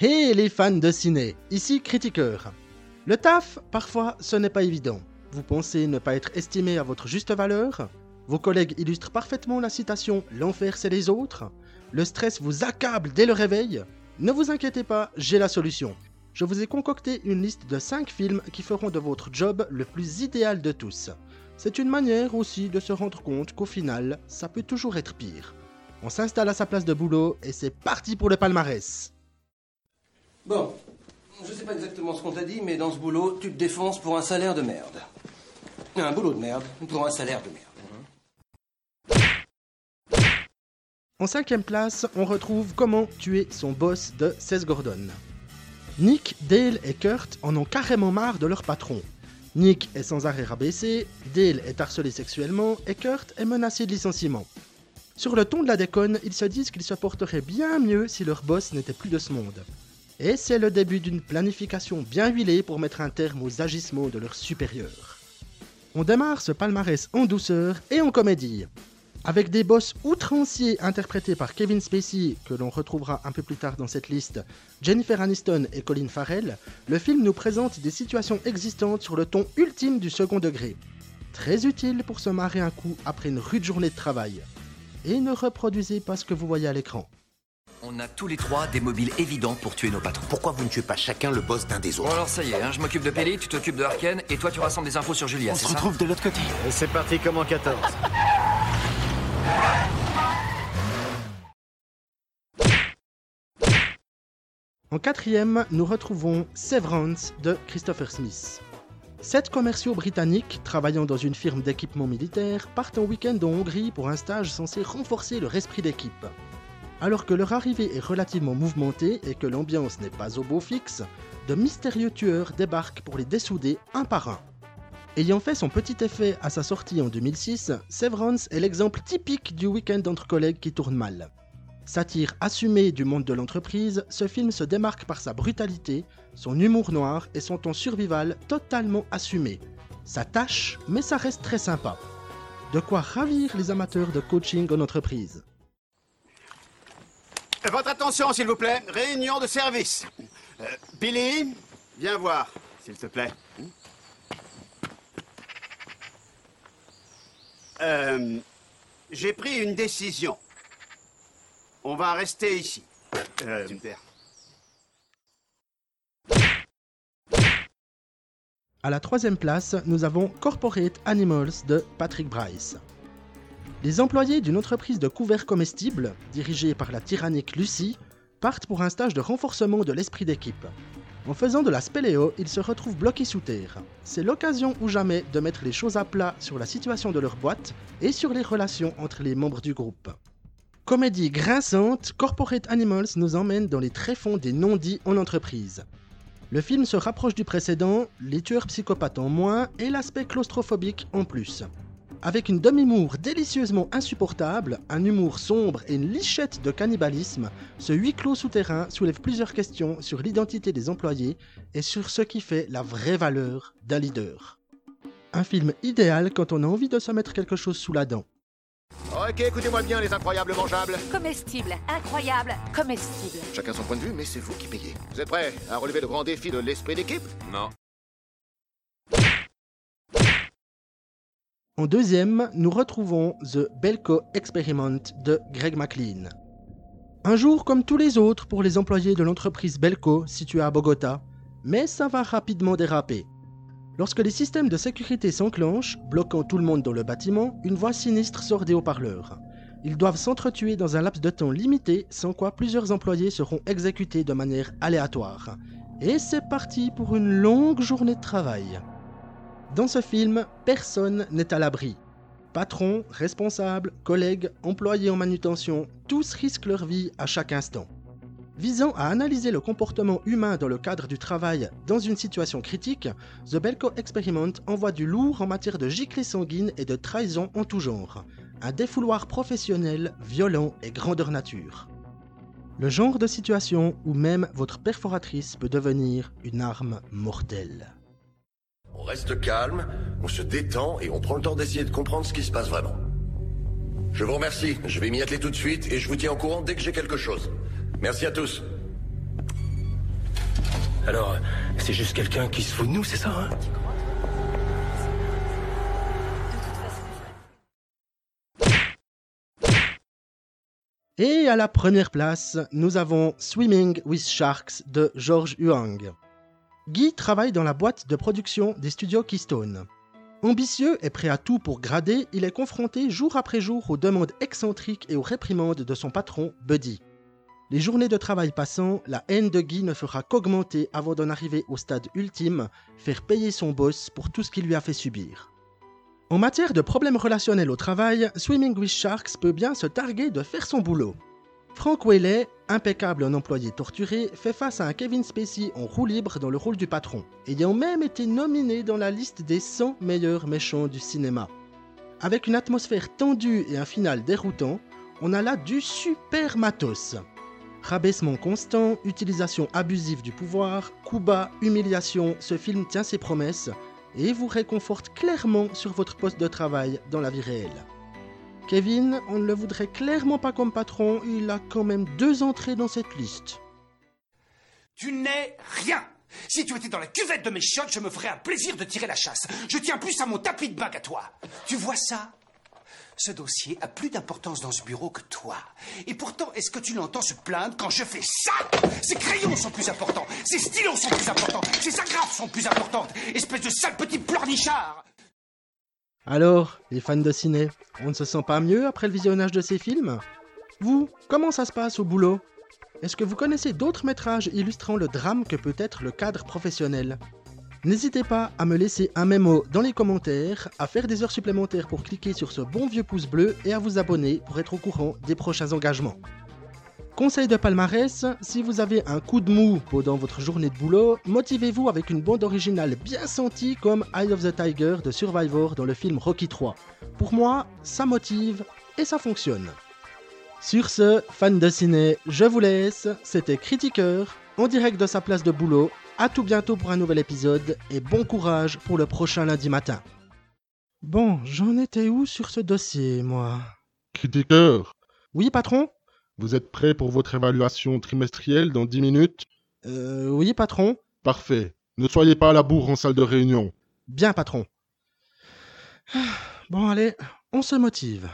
Hey les fans de ciné, ici Critiqueur. Le taf, parfois, ce n'est pas évident. Vous pensez ne pas être estimé à votre juste valeur? Vos collègues illustrent parfaitement la citation L'enfer c'est les autres Le stress vous accable dès le réveil Ne vous inquiétez pas, j'ai la solution. Je vous ai concocté une liste de 5 films qui feront de votre job le plus idéal de tous. C'est une manière aussi de se rendre compte qu'au final, ça peut toujours être pire. On s'installe à sa place de boulot et c'est parti pour le palmarès. Bon, je sais pas exactement ce qu'on t'a dit, mais dans ce boulot, tu te défonces pour un salaire de merde. Un boulot de merde pour un salaire de merde. En cinquième place, on retrouve Comment tuer son boss de Seth Gordon. Nick, Dale et Kurt en ont carrément marre de leur patron. Nick est sans arrêt rabaissé, Dale est harcelé sexuellement et Kurt est menacé de licenciement. Sur le ton de la déconne, ils se disent qu'ils se porteraient bien mieux si leur boss n'était plus de ce monde. Et c'est le début d'une planification bien huilée pour mettre un terme aux agissements de leurs supérieurs. On démarre ce palmarès en douceur et en comédie. Avec des boss outranciers interprétés par Kevin Spacey, que l'on retrouvera un peu plus tard dans cette liste, Jennifer Aniston et Colin Farrell, le film nous présente des situations existantes sur le ton ultime du second degré. Très utile pour se marrer un coup après une rude journée de travail et ne reproduisez pas ce que vous voyez à l'écran. On a tous les trois des mobiles évidents pour tuer nos patrons. Pourquoi vous ne tuez pas chacun le boss d'un des Bon autres alors ça y est, hein, je m'occupe de Pelly, tu t'occupes de Harken, et toi tu rassembles des infos sur Julia, On c'est se ça retrouve de l'autre côté. Et c'est parti comme en 14. En quatrième, nous retrouvons Severance de Christopher Smith. Sept commerciaux britanniques travaillant dans une firme d'équipement militaire partent en week-end en Hongrie pour un stage censé renforcer leur esprit d'équipe. Alors que leur arrivée est relativement mouvementée et que l'ambiance n'est pas au beau fixe, de mystérieux tueurs débarquent pour les dessouder un par un. Ayant fait son petit effet à sa sortie en 2006, Severance est l'exemple typique du week-end entre collègues qui tourne mal. Satire assumée du monde de l'entreprise, ce film se démarque par sa brutalité, son humour noir et son ton survival totalement assumé. Ça tâche, mais ça reste très sympa. De quoi ravir les amateurs de coaching en entreprise. Votre attention, s'il vous plaît. Réunion de service. Euh, Billy, viens voir, s'il te plaît. Euh, J'ai pris une décision. On va rester ici. Euh, Super. À la troisième place, nous avons Corporate Animals de Patrick Bryce. Les employés d'une entreprise de couverts comestibles, dirigée par la tyrannique Lucie, partent pour un stage de renforcement de l'esprit d'équipe. En faisant de la spéléo, ils se retrouvent bloqués sous terre. C'est l'occasion ou jamais de mettre les choses à plat sur la situation de leur boîte et sur les relations entre les membres du groupe. Comédie grinçante, Corporate Animals nous emmène dans les tréfonds des non-dits en entreprise. Le film se rapproche du précédent, les tueurs psychopathes en moins et l'aspect claustrophobique en plus. Avec une demi-mour délicieusement insupportable, un humour sombre et une lichette de cannibalisme, ce huis clos souterrain soulève plusieurs questions sur l'identité des employés et sur ce qui fait la vraie valeur d'un leader. Un film idéal quand on a envie de se mettre quelque chose sous la dent. Ok, écoutez-moi bien, les incroyables mangeables. Comestible, incroyable, comestible. Chacun son point de vue, mais c'est vous qui payez. Vous êtes prêts à relever le grand défi de l'esprit d'équipe? Non. En deuxième, nous retrouvons The Belco Experiment de Greg McLean. Un jour comme tous les autres pour les employés de l'entreprise Belco située à Bogota, mais ça va rapidement déraper. Lorsque les systèmes de sécurité s'enclenchent, bloquant tout le monde dans le bâtiment, une voix sinistre sort des haut-parleurs. Ils doivent s'entretuer dans un laps de temps limité, sans quoi plusieurs employés seront exécutés de manière aléatoire. Et c'est parti pour une longue journée de travail. Dans ce film, personne n'est à l'abri. Patrons, responsables, collègues, employés en manutention, tous risquent leur vie à chaque instant. Visant à analyser le comportement humain dans le cadre du travail dans une situation critique, The Belco Experiment envoie du lourd en matière de giclée sanguine et de trahison en tout genre. Un défouloir professionnel, violent et grandeur nature. Le genre de situation où même votre perforatrice peut devenir une arme mortelle. On reste calme, on se détend et on prend le temps d'essayer de comprendre ce qui se passe vraiment. Je vous remercie, je vais m'y atteler tout de suite et je vous tiens au courant dès que j'ai quelque chose. Merci à tous. Alors, c'est juste quelqu'un qui se fout de nous, c'est ça, hein? Et à la première place, nous avons Swimming with Sharks de George Huang. Guy travaille dans la boîte de production des studios Keystone. Ambitieux et prêt à tout pour grader, il est confronté jour après jour aux demandes excentriques et aux réprimandes de son patron, Buddy. Les journées de travail passant, la haine de Guy ne fera qu'augmenter avant d'en arriver au stade ultime, faire payer son boss pour tout ce qu'il lui a fait subir. En matière de problèmes relationnels au travail, Swimming with Sharks peut bien se targuer de faire son boulot. Frank Whaley, impeccable en employé torturé, fait face à un Kevin Spacey en roue libre dans le rôle du patron, ayant même été nominé dans la liste des 100 meilleurs méchants du cinéma. Avec une atmosphère tendue et un final déroutant, on a là du super matos. Rabaissement constant, utilisation abusive du pouvoir, coups bas, humiliation, ce film tient ses promesses et vous réconforte clairement sur votre poste de travail dans la vie réelle. Kevin, on ne le voudrait clairement pas comme patron, il a quand même deux entrées dans cette liste. Tu n'es rien Si tu étais dans la cuvette de mes chiottes, je me ferais un plaisir de tirer la chasse. Je tiens plus à mon tapis de bain qu'à toi. Tu vois ça? Ce dossier a plus d'importance dans ce bureau que toi. Et pourtant, est-ce que tu l'entends se plaindre quand je fais ça? Ses crayons sont plus importants, ses stylos sont plus importants, ses agrafes sont plus importantes. Espèce de sale petit pleurnichard Alors, les fans de ciné, on ne se sent pas mieux après le visionnage de ces films? Vous, comment ça se passe au boulot? Est-ce que vous connaissez d'autres métrages illustrant le drame que peut être le cadre professionnel? N'hésitez pas à me laisser un mémo dans les commentaires, à faire des heures supplémentaires pour cliquer sur ce bon vieux pouce bleu et à vous abonner pour être au courant des prochains engagements. Conseil de palmarès, si vous avez un coup de mou pendant votre journée de boulot, motivez-vous avec une bande originale bien sentie comme Eye of the Tiger de Survivor dans le film Rocky 3. Pour moi, ça motive et ça fonctionne. Sur ce, fans de ciné, je vous laisse, c'était Critiqueur, en direct de sa place de boulot à tout bientôt pour un nouvel épisode et bon courage pour le prochain lundi matin. Bon, j'en étais où sur ce dossier, moi? Critiqueur, Oui, patron? Vous êtes prêt pour votre évaluation trimestrielle dans 10 minutes? Euh, oui, patron Parfait. Ne soyez pas à la bourre en salle de réunion. Bien, patron. Bon, allez, on se motive.